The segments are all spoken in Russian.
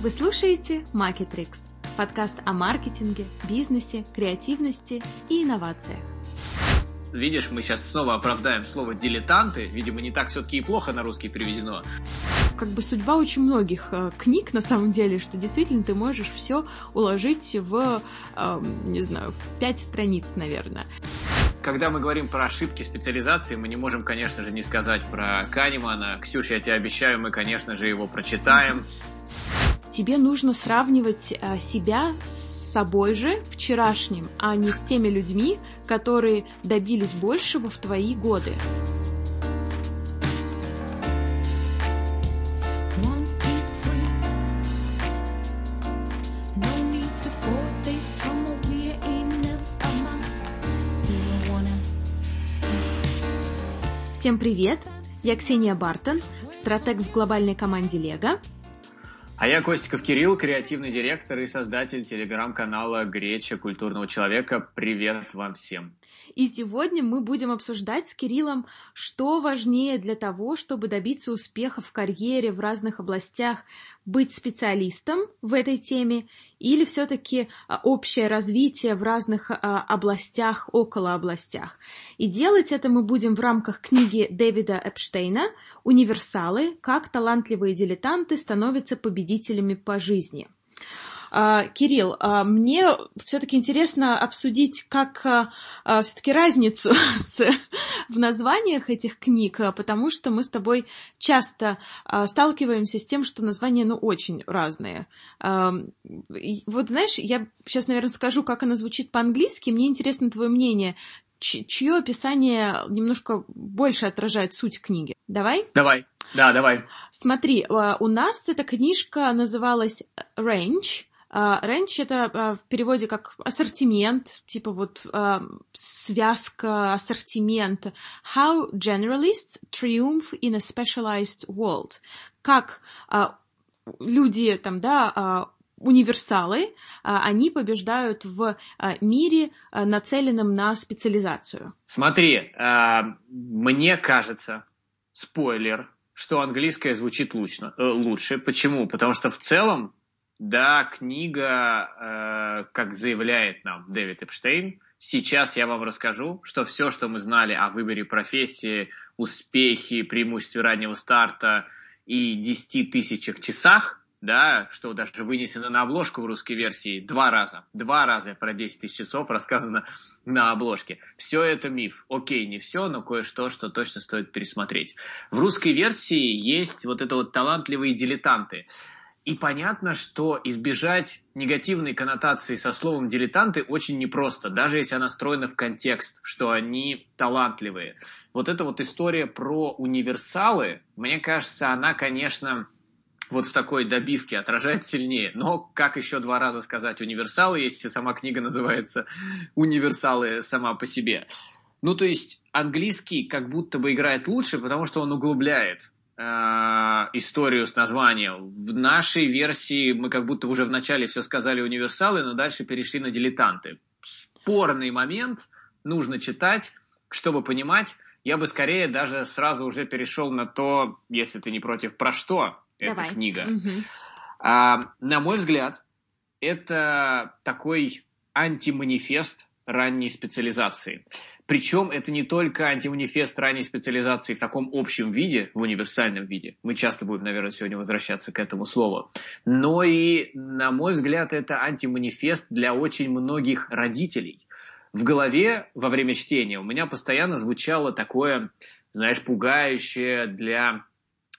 Вы слушаете Marketrix, подкаст о маркетинге, бизнесе, креативности и инновациях. Видишь, мы сейчас снова оправдаем слово «дилетанты». Видимо, не так все-таки и плохо на русский переведено. Как бы судьба очень многих э, книг, на самом деле, что действительно ты можешь все уложить в, э, не знаю, пять страниц, наверное. Когда мы говорим про ошибки специализации, мы не можем, конечно же, не сказать про Канемана. Ксюша, я тебе обещаю, мы, конечно же, его прочитаем. Тебе нужно сравнивать э, себя с собой же вчерашним, а не с теми людьми, которые добились большего в твои годы. Всем привет! Я Ксения Бартон, стратег в глобальной команде Лего. А я Костиков Кирилл, креативный директор и создатель телеграм-канала «Греча культурного человека». Привет вам всем! И сегодня мы будем обсуждать с Кириллом, что важнее для того, чтобы добиться успеха в карьере в разных областях, быть специалистом в этой теме или все-таки общее развитие в разных а, областях, около областях. И делать это мы будем в рамках книги Дэвида Эпштейна «Универсалы. Как талантливые дилетанты становятся победителями по жизни». А, Кирилл, а, мне все-таки интересно обсудить, как а, все-таки разницу с, в названиях этих книг, потому что мы с тобой часто сталкиваемся с тем, что названия, ну, очень разные. Вот знаешь, я сейчас, наверное, скажу, как она звучит по-английски. Мне интересно твое мнение. Чье описание немножко больше отражает суть книги? Давай? Давай, да, давай. Смотри, у нас эта книжка называлась Range, Ренч это в переводе как ассортимент, типа вот связка, ассортимент. How generalists triumph in a specialized world. Как люди там, да, универсалы, они побеждают в мире, нацеленном на специализацию. Смотри, мне кажется, спойлер, что английское звучит лучше. лучше. Почему? Потому что в целом да, книга, э, как заявляет нам Дэвид Эпштейн, сейчас я вам расскажу, что все, что мы знали о выборе профессии, успехе, преимуществе раннего старта и 10 тысячах часах, да, что даже вынесено на обложку в русской версии два раза. Два раза про 10 тысяч часов рассказано на обложке. Все это миф. Окей, не все, но кое-что, что точно стоит пересмотреть. В русской версии есть вот это вот талантливые дилетанты. И понятно, что избежать негативной коннотации со словом дилетанты очень непросто, даже если она встроена в контекст, что они талантливые. Вот эта вот история про универсалы, мне кажется, она, конечно, вот в такой добивке отражает сильнее. Но как еще два раза сказать универсалы, если сама книга называется «Универсалы сама по себе». Ну, то есть английский как будто бы играет лучше, потому что он углубляет историю с названием. В нашей версии мы как будто уже в начале все сказали универсалы, но дальше перешли на дилетанты. Спорный момент, нужно читать, чтобы понимать. Я бы скорее даже сразу уже перешел на то, если ты не против, про что Давай. эта книга. Мгм. А, на мой взгляд, это такой антиманифест ранней специализации. Причем это не только антиманифест ранней специализации в таком общем виде, в универсальном виде. Мы часто будем, наверное, сегодня возвращаться к этому слову. Но и, на мой взгляд, это антиманифест для очень многих родителей. В голове во время чтения у меня постоянно звучало такое, знаешь, пугающее для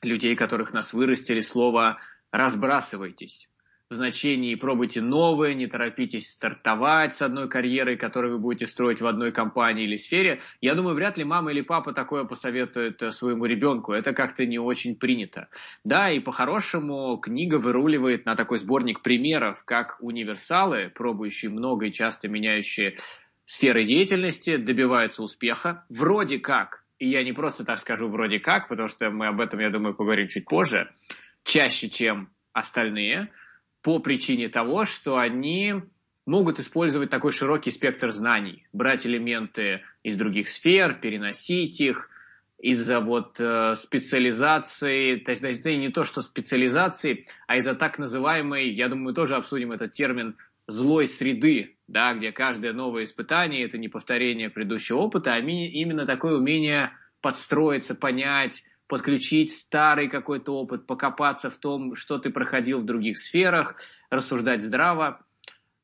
людей, которых нас вырастили, слово «разбрасывайтесь» в значении пробуйте новое, не торопитесь стартовать с одной карьерой, которую вы будете строить в одной компании или сфере. Я думаю, вряд ли мама или папа такое посоветует э, своему ребенку. Это как-то не очень принято. Да, и по-хорошему книга выруливает на такой сборник примеров, как универсалы, пробующие много и часто меняющие сферы деятельности, добиваются успеха. Вроде как, и я не просто так скажу вроде как, потому что мы об этом, я думаю, поговорим чуть позже, чаще, чем остальные – по причине того, что они могут использовать такой широкий спектр знаний, брать элементы из других сфер, переносить их, из-за вот э, специализации, то есть не то, что специализации, а из-за так называемой, я думаю, мы тоже обсудим этот термин, злой среды, да, где каждое новое испытание – это не повторение предыдущего опыта, а именно такое умение подстроиться, понять, подключить старый какой-то опыт, покопаться в том, что ты проходил в других сферах, рассуждать здраво.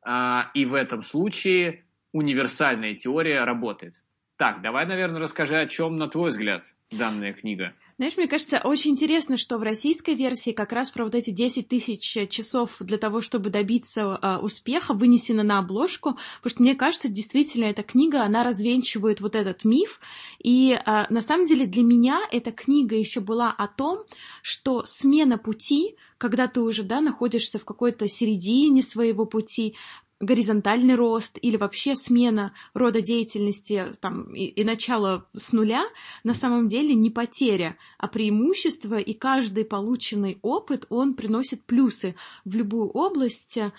А, и в этом случае универсальная теория работает. Так, давай, наверное, расскажи, о чем, на твой взгляд, данная книга. Знаешь, мне кажется, очень интересно, что в российской версии как раз про вот эти 10 тысяч часов для того, чтобы добиться э, успеха, вынесено на обложку, потому что мне кажется, действительно, эта книга, она развенчивает вот этот миф, и э, на самом деле для меня эта книга еще была о том, что смена пути, когда ты уже, да, находишься в какой-то середине своего пути, горизонтальный рост или вообще смена рода деятельности там, и, и начало с нуля на самом деле не потеря, а преимущество, и каждый полученный опыт, он приносит плюсы в любую область, э,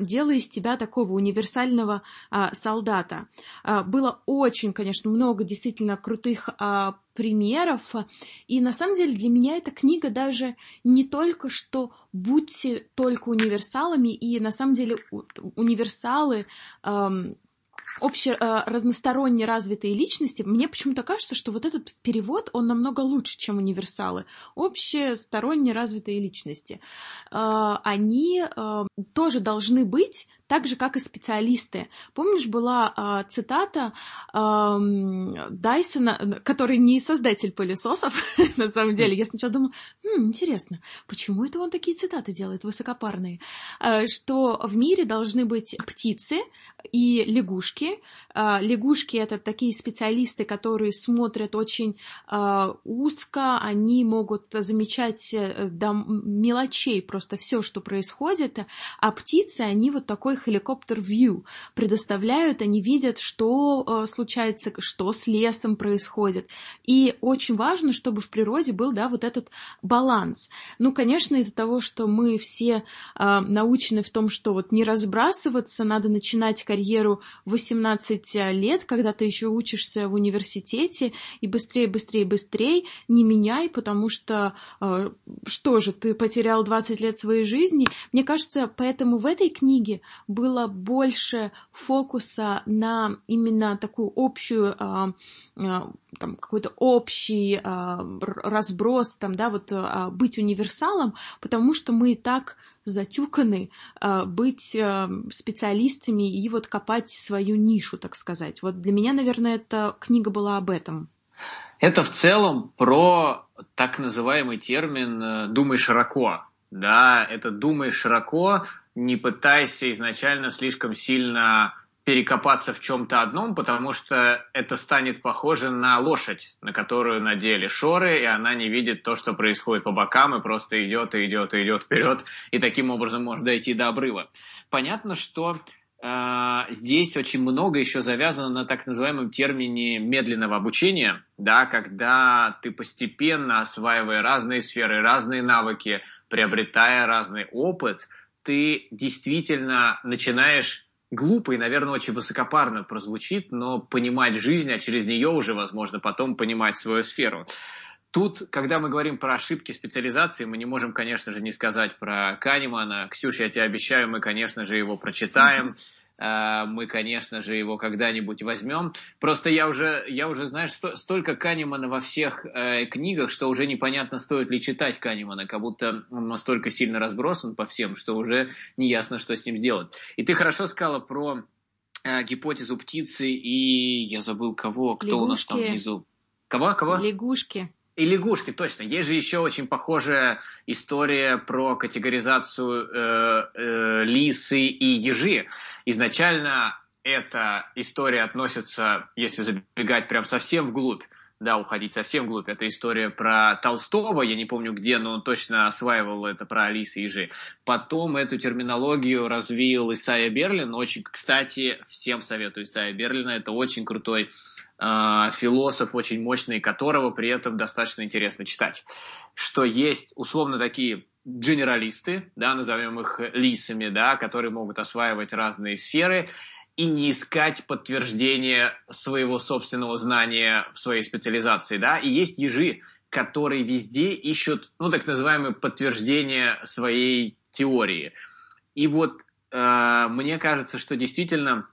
делая из тебя такого универсального а, солдата. А, было очень, конечно, много действительно крутых а, примеров. И на самом деле для меня эта книга даже не только что будьте только универсалами, и на самом деле универсалы эм, обще э, разносторонне развитые личности, мне почему-то кажется, что вот этот перевод, он намного лучше, чем универсалы. Общесторонне развитые личности. Э, они э, тоже должны быть так же, как и специалисты. Помнишь, была а, цитата а, Дайсона, который не создатель пылесосов, на самом деле. Я сначала думала, хм, интересно, почему это он такие цитаты делает, высокопарные? А, что в мире должны быть птицы и лягушки. А, лягушки — это такие специалисты, которые смотрят очень а, узко, они могут замечать э, до мелочей просто все, что происходит, а птицы, они вот такой такой helicopter view предоставляют, они видят, что э, случается, что с лесом происходит. И очень важно, чтобы в природе был, да, вот этот баланс. Ну, конечно, из-за того, что мы все э, научены в том, что вот не разбрасываться, надо начинать карьеру в 18 лет, когда ты еще учишься в университете, и быстрее, быстрее, быстрее, не меняй, потому что э, что же, ты потерял 20 лет своей жизни. Мне кажется, поэтому в этой книге было больше фокуса на именно такую общую, а, а, там, какой-то общий а, разброс, там, да, вот быть универсалом, потому что мы и так затюканы быть специалистами и вот копать свою нишу, так сказать. Вот для меня, наверное, эта книга была об этом. Это в целом про так называемый термин э, «думай широко». Да, это «думай широко», не пытайся изначально слишком сильно перекопаться в чем-то одном, потому что это станет похоже на лошадь, на которую надели шоры, и она не видит то, что происходит по бокам, и просто идет, и идет, и идет вперед, и таким образом может дойти до обрыва. Понятно, что э, здесь очень много еще завязано на так называемом термине медленного обучения, да, когда ты постепенно осваивая разные сферы, разные навыки, приобретая разный опыт – ты действительно начинаешь глупо и, наверное, очень высокопарно прозвучит, но понимать жизнь, а через нее уже, возможно, потом понимать свою сферу. Тут, когда мы говорим про ошибки специализации, мы не можем, конечно же, не сказать про Канемана. Ксюша, я тебе обещаю, мы, конечно же, его прочитаем. Э, мы, конечно же, его когда-нибудь возьмем. Просто я уже, я уже знаешь, столько Канемана во всех э, книгах, что уже непонятно, стоит ли читать Канемана, как будто он настолько сильно разбросан по всем, что уже не ясно, что с ним сделать. И ты хорошо сказала про э, гипотезу птицы и я забыл кого, кто Лягушки. у нас там внизу. Кого, кого? Лягушки. И лягушки, точно. Есть же еще очень похожая история про категоризацию э, э, лисы и ежи. Изначально эта история относится, если забегать прям совсем вглубь, да, уходить совсем вглубь. Это история про Толстого, я не помню где, но он точно осваивал это про Алисы и Ежи. Потом эту терминологию развил Исайя Берлин. Очень, кстати, всем советую Исайя Берлина. Это очень крутой философ очень мощный, которого при этом достаточно интересно читать. Что есть условно такие генералисты, да, назовем их лисами, да, которые могут осваивать разные сферы, и не искать подтверждения своего собственного знания в своей специализации, да, и есть ежи, которые везде ищут, ну, так называемое подтверждение своей теории. И вот э, мне кажется, что действительно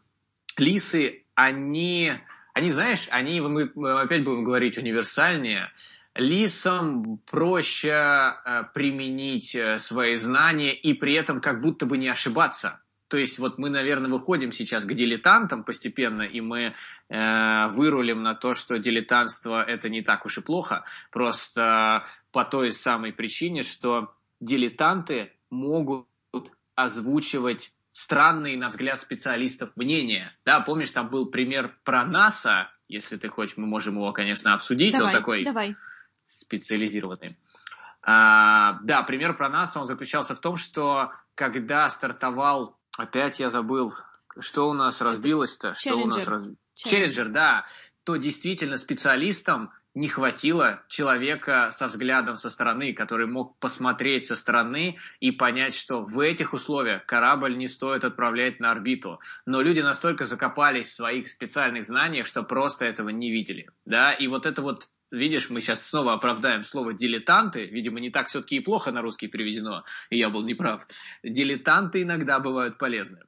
лисы, они, они, знаешь, они, мы, опять будем говорить универсальнее, лисам проще э, применить э, свои знания и при этом как будто бы не ошибаться. То есть вот мы, наверное, выходим сейчас к дилетантам постепенно, и мы э, вырулим на то, что дилетантство это не так уж и плохо, просто по той самой причине, что дилетанты могут озвучивать странные, на взгляд специалистов, мнения. Да, помнишь, там был пример про НАСА, если ты хочешь, мы можем его, конечно, обсудить. Давай, он такой давай. специализированный. А, да, пример про НАСА, он заключался в том, что когда стартовал Опять я забыл, что у нас разбилось-то? Что у нас раз... Челленджер, да. То действительно специалистам не хватило человека со взглядом со стороны, который мог посмотреть со стороны и понять, что в этих условиях корабль не стоит отправлять на орбиту. Но люди настолько закопались в своих специальных знаниях, что просто этого не видели. Да? И вот это вот Видишь, мы сейчас снова оправдаем слово «дилетанты». Видимо, не так все-таки и плохо на русский переведено, и я был неправ. Дилетанты иногда бывают полезны.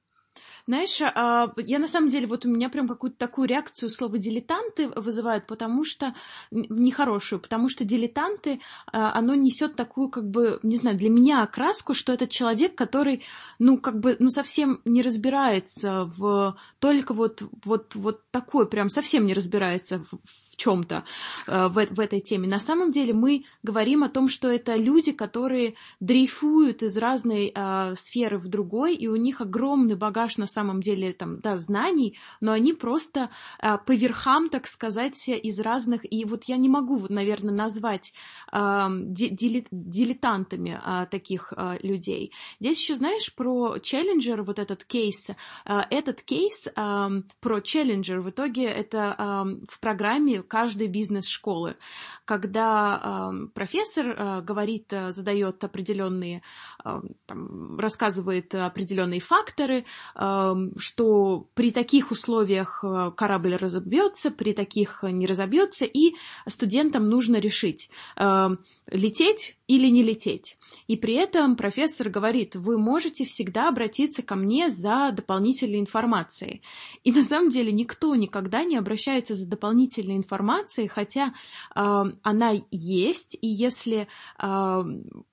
Знаешь, а, я на самом деле, вот у меня прям какую-то такую реакцию слова дилетанты вызывают, потому что нехорошую, потому что дилетанты, а, оно несет такую, как бы, не знаю, для меня окраску, что это человек, который, ну, как бы, ну, совсем не разбирается в только вот, вот, вот такой, прям совсем не разбирается в, в чем-то в, в этой теме. На самом деле мы говорим о том, что это люди, которые дрейфуют из разной а, сферы в другой, и у них огромный багаж на самом деле там, да, знаний, но они просто а, по верхам, так сказать, из разных... И вот я не могу, вот, наверное, назвать ди- дили- дилетантами а, таких а, людей. Здесь еще, знаешь, про Челленджер, вот этот кейс, а, этот кейс а, про Челленджер в итоге это а, в программе каждой бизнес-школы, когда профессор а, говорит, а, задает определенные, там, рассказывает определенные факторы, что при таких условиях а, корабль разобьется, при таких не разобьется, и студентам нужно решить, лететь или не лететь. И при этом профессор говорит, вы можете всегда обратиться ко мне за дополнительной информацией. И на самом деле никто никогда не обращается за дополнительной информацией, хотя э, она есть, и если э,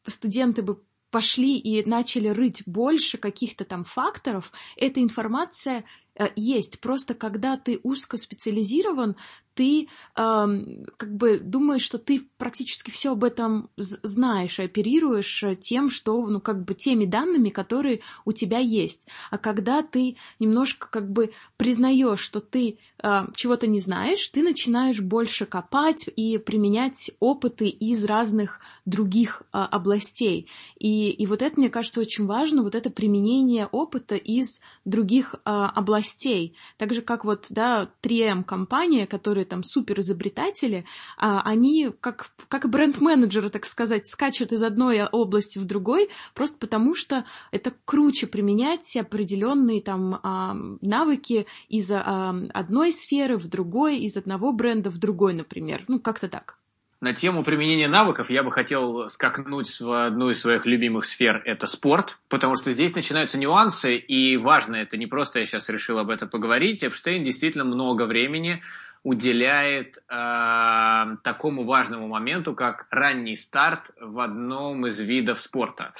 студенты бы пошли и начали рыть больше каких-то там факторов, эта информация э, есть. Просто когда ты узкоспециализирован, ты эм, как бы думаешь, что ты практически все об этом знаешь, и оперируешь э, тем, что, ну, как бы теми данными, которые у тебя есть. А когда ты немножко как бы признаешь, что ты э, чего-то не знаешь, ты начинаешь больше копать и применять опыты из разных других э, областей. И, и вот это, мне кажется, очень важно, вот это применение опыта из других э, областей. Так же, как вот, да, 3M-компания, которые там супер изобретатели, а, они как, как бренд-менеджеры, так сказать, скачут из одной области в другой, просто потому что это круче применять определенные там а, навыки из а, одной сферы в другой, из одного бренда в другой, например. Ну, как-то так. На тему применения навыков я бы хотел скакнуть в одну из своих любимых сфер – это спорт, потому что здесь начинаются нюансы, и важно это не просто я сейчас решил об этом поговорить. Эпштейн действительно много времени уделяет э, такому важному моменту, как ранний старт в одном из видов спорта.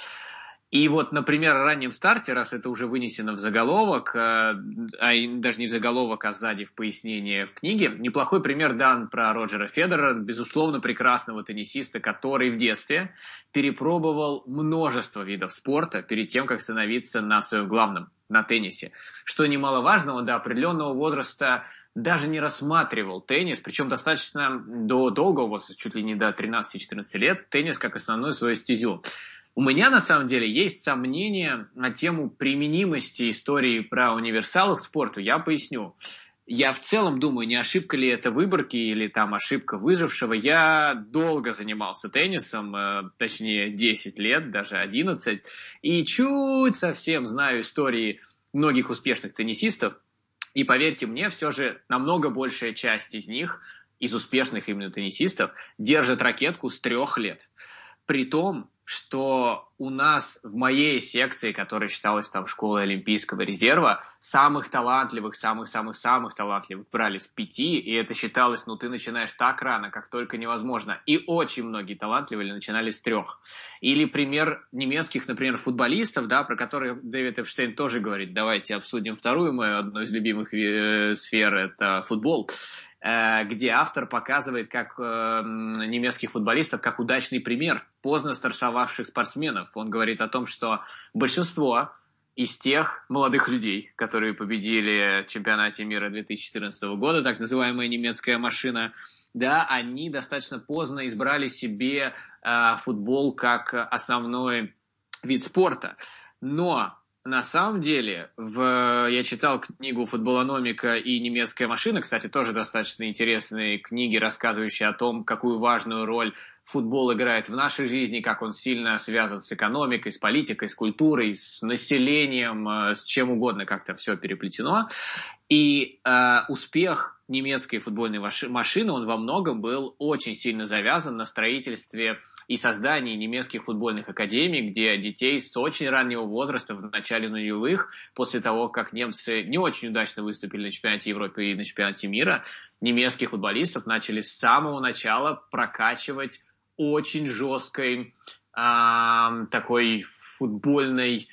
И вот, например, о раннем старте, раз это уже вынесено в заголовок, э, а даже не в заголовок, а сзади в пояснение в книге, неплохой пример дан про Роджера Федерера, безусловно прекрасного теннисиста, который в детстве перепробовал множество видов спорта перед тем, как становиться на своем главном, на теннисе. Что немаловажно, он до определенного возраста даже не рассматривал теннис, причем достаточно до долгого чуть ли не до 13-14 лет, теннис как основную свою стезю. У меня, на самом деле, есть сомнения на тему применимости истории про универсалов к спорту. Я поясню. Я в целом думаю, не ошибка ли это выборки или там ошибка выжившего. Я долго занимался теннисом, э, точнее 10 лет, даже 11, и чуть совсем знаю истории многих успешных теннисистов, И поверьте мне, все же намного большая часть из них, из успешных именно теннисистов, держит ракетку с трех лет. При том, что у нас в моей секции, которая считалась там школой Олимпийского резерва, самых талантливых, самых-самых-самых талантливых брали с пяти, и это считалось, ну, ты начинаешь так рано, как только невозможно. И очень многие талантливые начинали с трех. Или пример немецких, например, футболистов, да, про которые Дэвид Эпштейн тоже говорит, давайте обсудим вторую мою, одну из любимых э, сфер, это футбол. Э, где автор показывает как э, немецких футболистов как удачный пример поздно старшавших спортсменов. Он говорит о том, что большинство из тех молодых людей, которые победили в чемпионате мира 2014 года, так называемая немецкая машина, да, они достаточно поздно избрали себе э, футбол как основной вид спорта. Но на самом деле, в, я читал книгу «Футболономика» и «Немецкая машина», кстати, тоже достаточно интересные книги, рассказывающие о том, какую важную роль футбол играет в нашей жизни, как он сильно связан с экономикой, с политикой, с культурой, с населением, э, с чем угодно, как-то все переплетено. И э, успех немецкой футбольной машины, он во многом был очень сильно завязан на строительстве и создании немецких футбольных академий, где детей с очень раннего возраста, в начале нулевых, после того, как немцы не очень удачно выступили на чемпионате Европы и на чемпионате мира, немецких футболистов начали с самого начала прокачивать очень жесткой э, такой футбольной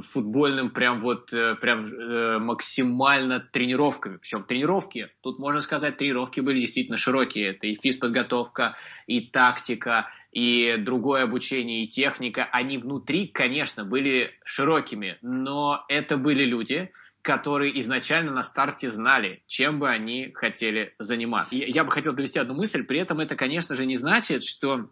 футбольным прям вот э, прям э, максимально тренировками. Причем тренировки, тут можно сказать, тренировки были действительно широкие. Это и физподготовка, и тактика, и другое обучение, и техника. Они внутри, конечно, были широкими, но это были люди, которые изначально на старте знали, чем бы они хотели заниматься. И я бы хотел довести одну мысль, при этом это, конечно же, не значит, что,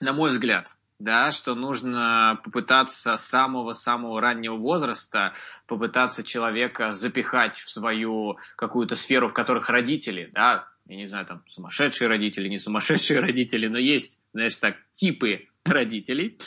на мой взгляд, да, что нужно попытаться с самого-самого раннего возраста попытаться человека запихать в свою какую-то сферу, в которых родители, да, я не знаю, там, сумасшедшие родители, не сумасшедшие родители, но есть, знаешь, так, типы родителей,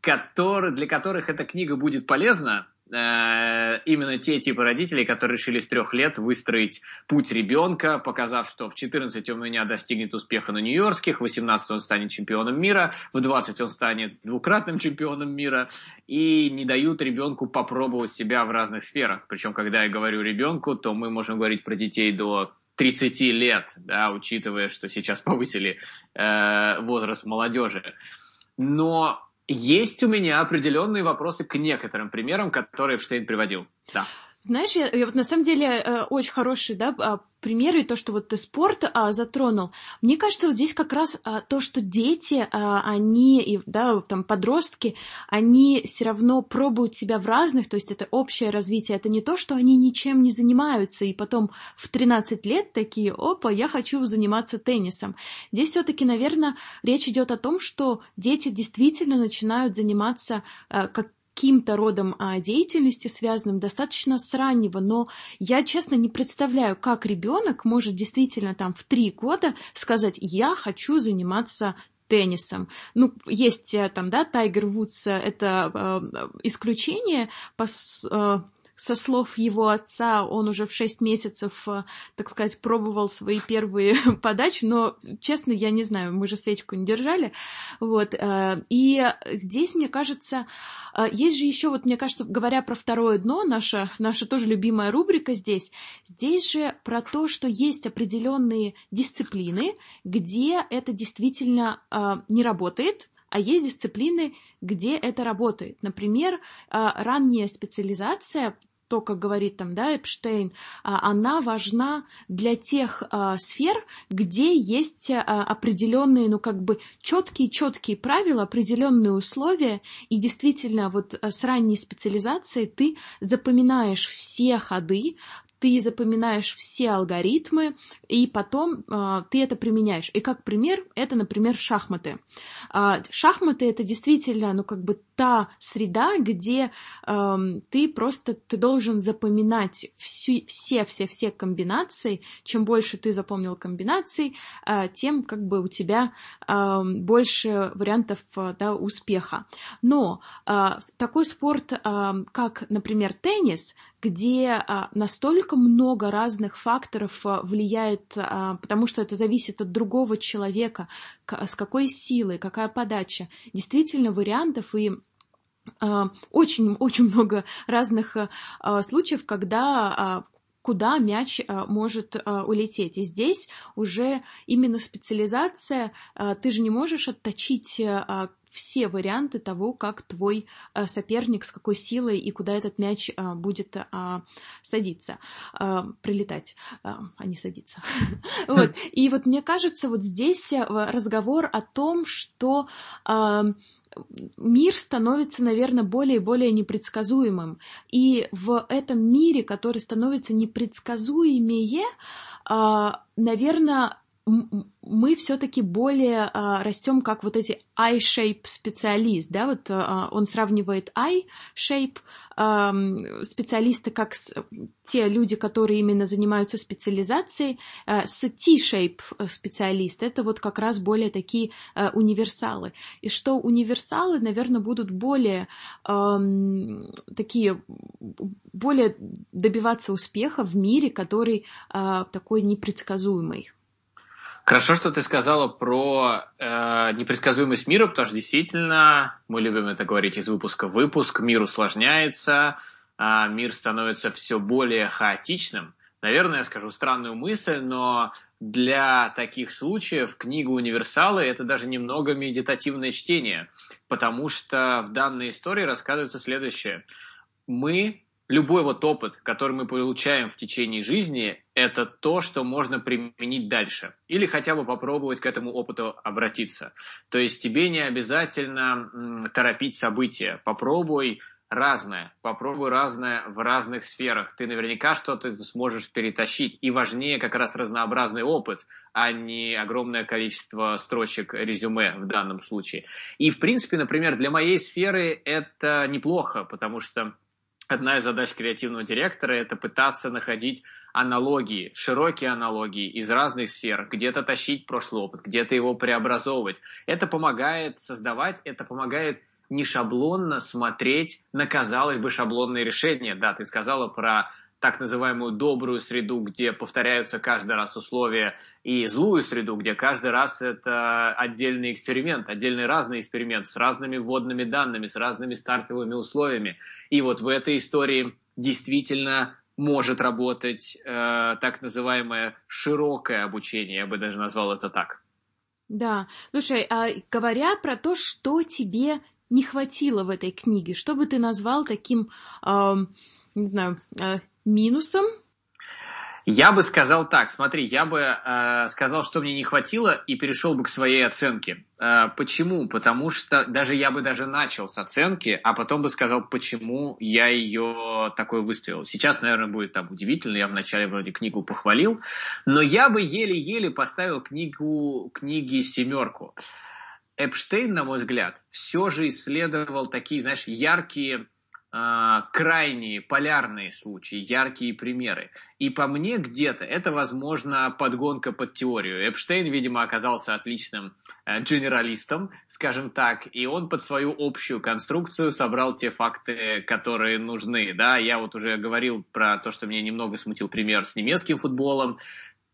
которые, для которых эта книга будет полезна, Э, именно те типы родителей, которые решили с трех лет выстроить путь ребенка, показав, что в 14 он меня достигнет успеха на Нью-Йоркских, в 18 он станет чемпионом мира, в 20 он станет двукратным чемпионом мира, и не дают ребенку попробовать себя в разных сферах. Причем, когда я говорю ребенку, то мы можем говорить про детей до 30 лет, да, учитывая, что сейчас повысили э, возраст молодежи. Но есть у меня определенные вопросы к некоторым примерам, которые Эпштейн приводил. Да. Знаешь, я, я вот на самом деле э, очень хороший, да, а, примеры, то, что вот ты спорт а, затронул. Мне кажется, вот здесь как раз а, то, что дети, а, они, и, да, там, подростки, они все равно пробуют себя в разных, то есть это общее развитие, это не то, что они ничем не занимаются, и потом в 13 лет такие, опа, я хочу заниматься теннисом. Здесь все-таки, наверное, речь идет о том, что дети действительно начинают заниматься а, как каким-то родом а, деятельности связанным достаточно с раннего, но я, честно, не представляю, как ребенок может действительно там в три года сказать, я хочу заниматься теннисом. Ну, есть э, там, да, Тайгер Вудс, э, это э, исключение, по, э, со слов его отца, он уже в 6 месяцев, э, так сказать, пробовал свои первые подачи, но, честно, я не знаю, мы же свечку не держали, вот, э, и здесь, мне кажется, э, есть же еще, вот, мне кажется, говоря про второе дно, наша, наша тоже любимая рубрика здесь, здесь же про то, что есть определенные дисциплины, где это действительно не работает, а есть дисциплины, где это работает. Например, ранняя специализация то, как говорит там, да, Эпштейн, а, она важна для тех а, сфер, где есть а, определенные, ну, как бы четкие-четкие правила, определенные условия, и действительно вот с ранней специализацией ты запоминаешь все ходы, ты запоминаешь все алгоритмы, и потом э, ты это применяешь. И как пример, это, например, шахматы. Э, шахматы это действительно, ну, как бы та среда, где э, ты просто ты должен запоминать все-все-все комбинации. Чем больше ты запомнил комбинаций, э, тем как бы у тебя э, больше вариантов э, да, успеха. Но э, такой спорт, э, как, например, теннис, где а, настолько много разных факторов а, влияет, а, потому что это зависит от другого человека, с какой силой, какая подача. Действительно, вариантов и очень-очень много разных случаев, когда куда мяч может улететь. И здесь уже именно специализация, ты же не можешь отточить все варианты того, как твой а, соперник, с какой силой и куда этот мяч а, будет а, садиться, а, прилетать, а, не садиться. Вот. И вот мне кажется, вот здесь разговор о том, что а, мир становится, наверное, более и более непредсказуемым. И в этом мире, который становится непредсказуемее, а, наверное, мы все-таки более а, растем как вот эти eye-shape специалист, да, вот а, он сравнивает eye-shape а, специалисты как с, те люди, которые именно занимаются специализацией, а, с T-shape специалист, это вот как раз более такие а, универсалы. И что универсалы, наверное, будут более а, такие, более добиваться успеха в мире, который а, такой непредсказуемый. Хорошо, что ты сказала про э, непредсказуемость мира, потому что действительно, мы любим это говорить из выпуска в выпуск, мир усложняется, э, мир становится все более хаотичным. Наверное, я скажу странную мысль, но для таких случаев книга «Универсалы» — это даже немного медитативное чтение, потому что в данной истории рассказывается следующее. Мы любой вот опыт, который мы получаем в течение жизни, это то, что можно применить дальше. Или хотя бы попробовать к этому опыту обратиться. То есть тебе не обязательно торопить события. Попробуй разное. Попробуй разное в разных сферах. Ты наверняка что-то сможешь перетащить. И важнее как раз разнообразный опыт, а не огромное количество строчек резюме в данном случае. И, в принципе, например, для моей сферы это неплохо, потому что одна из задач креативного директора – это пытаться находить аналогии, широкие аналогии из разных сфер, где-то тащить прошлый опыт, где-то его преобразовывать. Это помогает создавать, это помогает не шаблонно смотреть на, казалось бы, шаблонные решения. Да, ты сказала про так называемую добрую среду, где повторяются каждый раз условия, и злую среду, где каждый раз это отдельный эксперимент, отдельный разный эксперимент с разными вводными данными, с разными стартовыми условиями. И вот в этой истории действительно может работать э, так называемое широкое обучение, я бы даже назвал это так. Да, слушай, а говоря про то, что тебе не хватило в этой книге, что бы ты назвал таким, э, не знаю, э, минусом? Я бы сказал так, смотри, я бы э, сказал, что мне не хватило, и перешел бы к своей оценке. Э, почему? Потому что даже я бы даже начал с оценки, а потом бы сказал, почему я ее такой выставил. Сейчас, наверное, будет там удивительно, я вначале вроде книгу похвалил, но я бы еле-еле поставил книгу, книги семерку. Эпштейн, на мой взгляд, все же исследовал такие, знаешь, яркие крайние полярные случаи, яркие примеры. И по мне где-то это, возможно, подгонка под теорию. Эпштейн, видимо, оказался отличным генералистом, скажем так, и он под свою общую конструкцию собрал те факты, которые нужны. Да, я вот уже говорил про то, что меня немного смутил пример с немецким футболом,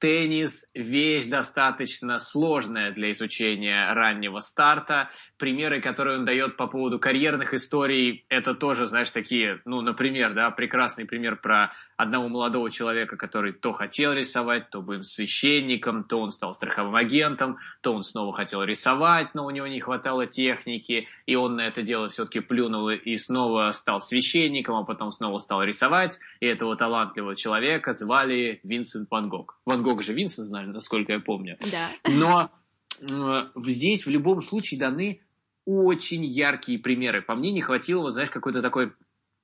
Теннис – вещь достаточно сложная для изучения раннего старта. Примеры, которые он дает по поводу карьерных историй, это тоже, знаешь, такие, ну, например, да, прекрасный пример про одного молодого человека, который то хотел рисовать, то был священником, то он стал страховым агентом, то он снова хотел рисовать, но у него не хватало техники, и он на это дело все-таки плюнул и снова стал священником, а потом снова стал рисовать, и этого талантливого человека звали Винсент Ван Гог. Ван Гог же Винсент, знали, насколько я помню. Да. Но э, здесь в любом случае даны очень яркие примеры. По мне не хватило, вот, знаешь, какой-то такой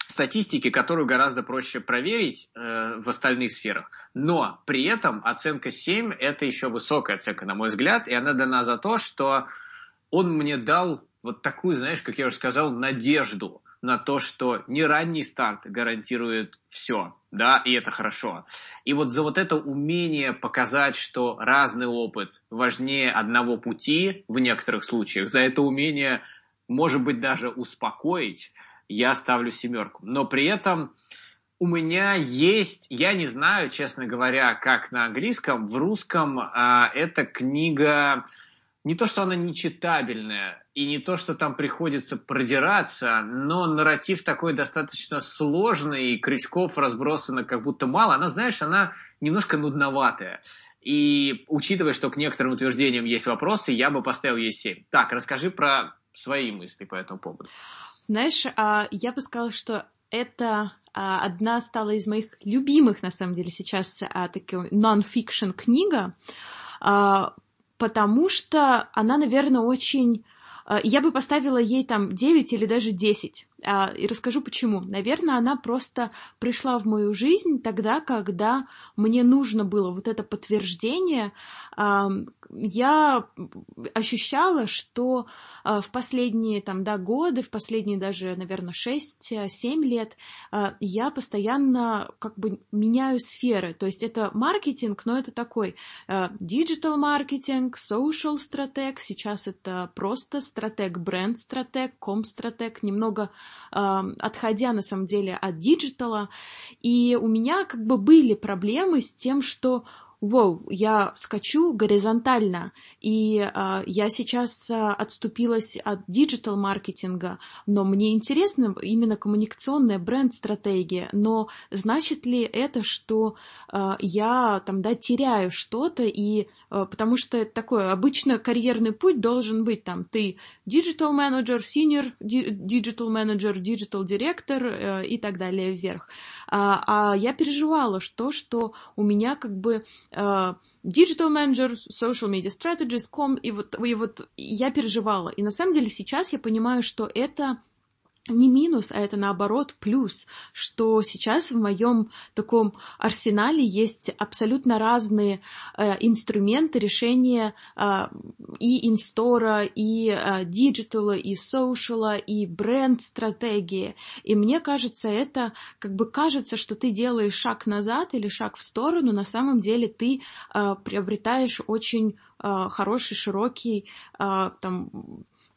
статистики, которую гораздо проще проверить э, в остальных сферах. Но при этом оценка 7 – это еще высокая оценка, на мой взгляд, и она дана за то, что он мне дал вот такую, знаешь, как я уже сказал, надежду на то, что не ранний старт гарантирует все, да, и это хорошо. И вот за вот это умение показать, что разный опыт важнее одного пути в некоторых случаях, за это умение, может быть, даже успокоить, я ставлю семерку. Но при этом у меня есть, я не знаю, честно говоря, как на английском, в русском а, эта книга не то, что она нечитабельная, и не то, что там приходится продираться, но нарратив такой достаточно сложный, и крючков разбросано как будто мало. Она, знаешь, она немножко нудноватая. И учитывая, что к некоторым утверждениям есть вопросы, я бы поставил ей 7. Так, расскажи про свои мысли по этому поводу. Знаешь, а, я бы сказала, что это а, одна стала из моих любимых, на самом деле, сейчас а, такой нон-фикшн книга, потому что она, наверное, очень... Я бы поставила ей там 9 или даже 10. И расскажу почему. Наверное, она просто пришла в мою жизнь тогда, когда мне нужно было вот это подтверждение. Я ощущала, что в последние там, да, годы, в последние даже, наверное, 6-7 лет я постоянно как бы меняю сферы. То есть это маркетинг, но это такой digital маркетинг, social стратег, сейчас это просто стратег, бренд стратег, ком стратег, немного отходя на самом деле от digital а. И у меня как бы были проблемы с тем, что Воу, я скачу горизонтально, и э, я сейчас э, отступилась от digital маркетинга, но мне интересна именно коммуникационная бренд-стратегия. Но значит ли это, что э, я там да теряю что-то и э, потому что такой обычно карьерный путь должен быть там ты digital менеджер, senior digital менеджер, digital директор э, и так далее вверх. А, а я переживала, что что у меня как бы digital manager, social media strategist, com, и вот, и вот я переживала. И на самом деле сейчас я понимаю, что это не минус, а это наоборот плюс, что сейчас в моем таком арсенале есть абсолютно разные э, инструменты решения э, и инстора, и э, и соушала, и бренд-стратегии. И мне кажется, это как бы кажется, что ты делаешь шаг назад или шаг в сторону, на самом деле ты э, приобретаешь очень э, хороший, широкий э, там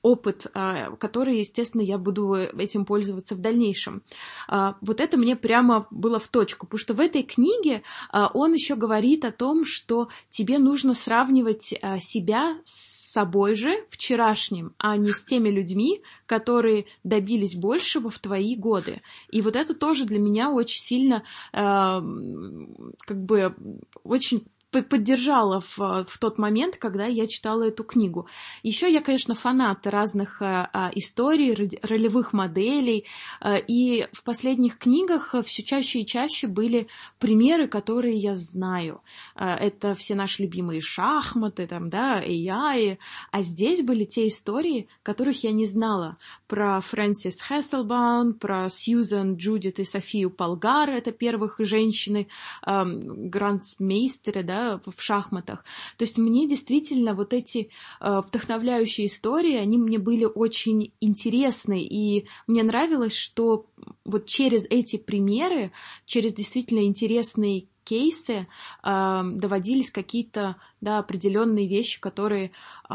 опыт, а, который, естественно, я буду этим пользоваться в дальнейшем. А, вот это мне прямо было в точку, потому что в этой книге а, он еще говорит о том, что тебе нужно сравнивать себя с собой же вчерашним, а не с теми людьми, которые добились большего в твои годы. И вот это тоже для меня очень сильно, как бы, очень поддержала в, в тот момент, когда я читала эту книгу. Еще я, конечно, фанат разных а, а историй, ролевых моделей, а, и в последних книгах все чаще и чаще были примеры, которые я знаю. А, это все наши любимые шахматы, там, да, AI, а здесь были те истории, которых я не знала. Про Фрэнсис Хесселбаун, про Сьюзан, Джудит и Софию Полгар, это первых женщины, э, грандмейстеры, да, в шахматах. То есть мне действительно вот эти э, вдохновляющие истории, они мне были очень интересны, и мне нравилось, что вот через эти примеры, через действительно интересные кейсы э, доводились какие-то да, определенные вещи, которые э,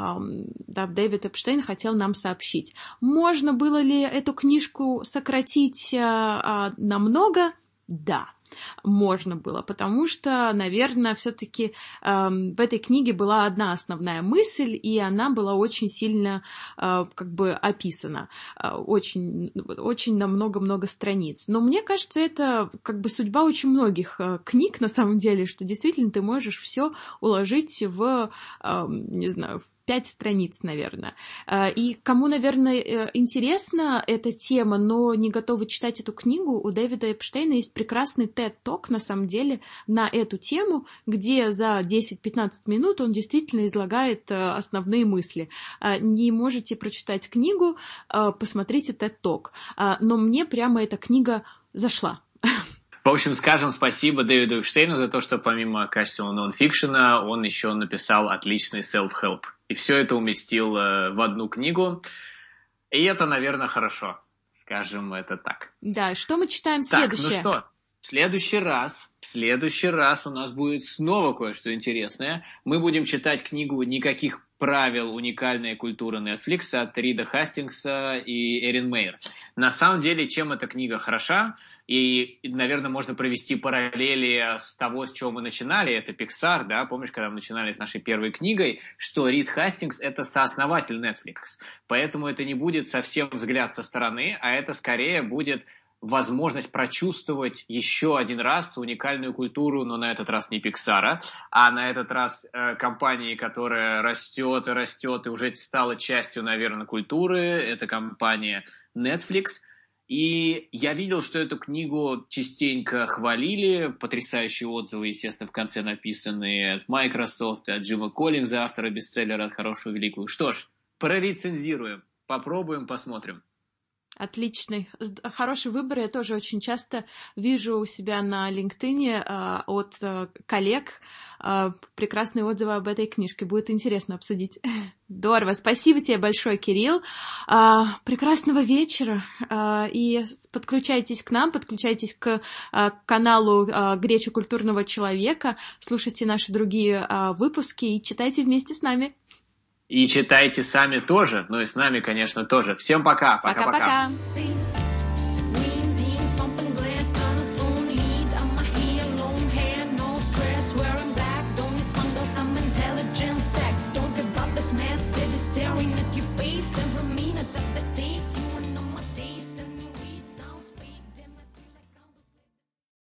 да, Дэвид Эпштейн хотел нам сообщить. Можно было ли эту книжку сократить э, э, намного? Да можно было, потому что, наверное, все-таки э, в этой книге была одна основная мысль, и она была очень сильно э, как бы описана, э, очень, очень на много-много страниц. Но мне кажется, это как бы судьба очень многих э, книг на самом деле, что действительно ты можешь все уложить в, э, не знаю, пять страниц, наверное. А, и кому, наверное, э, интересна эта тема, но не готовы читать эту книгу, у Дэвида Эпштейна есть прекрасный TED-ток, на самом деле, на эту тему, где за 10-15 минут он действительно излагает э, основные мысли. Не можете прочитать книгу, посмотрите TED-ток. Но мне прямо эта книга зашла. В общем, скажем спасибо Дэвиду Эпштейну за то, что помимо качественного нонфикшена он еще написал отличный self-help. И все это уместил э, в одну книгу. И это, наверное, хорошо. Скажем это так. Да, что мы читаем следующее? Так, ну что, В следующий раз, в следующий раз у нас будет снова кое-что интересное. Мы будем читать книгу «Никаких правил уникальная культура Netflix» от Рида Хастингса и Эрин Мейер. На самом деле, чем эта книга хороша, и, наверное, можно провести параллели с того, с чего мы начинали, это Pixar, да, помнишь, когда мы начинали с нашей первой книгой, что Рид Хастингс – это сооснователь Netflix, поэтому это не будет совсем взгляд со стороны, а это скорее будет возможность прочувствовать еще один раз уникальную культуру, но на этот раз не Pixar, а на этот раз э, компании, которая растет и растет и уже стала частью, наверное, культуры. Это компания Netflix. И я видел, что эту книгу частенько хвалили, потрясающие отзывы, естественно, в конце написанные от Microsoft, от Джима Коллинза, автора бестселлера «От хорошего великую». Что ж, прорецензируем, попробуем, посмотрим. Отличный, хороший выбор. Я тоже очень часто вижу у себя на LinkedIn э, от э, коллег э, прекрасные отзывы об этой книжке. Будет интересно обсудить. Здорово. Спасибо тебе большое, Кирилл. Э, прекрасного вечера. И подключайтесь к нам, подключайтесь к каналу Гречи культурного человека, слушайте наши другие выпуски и читайте вместе с нами. И читайте сами тоже, ну и с нами, конечно, тоже. Всем пока. Пока-пока.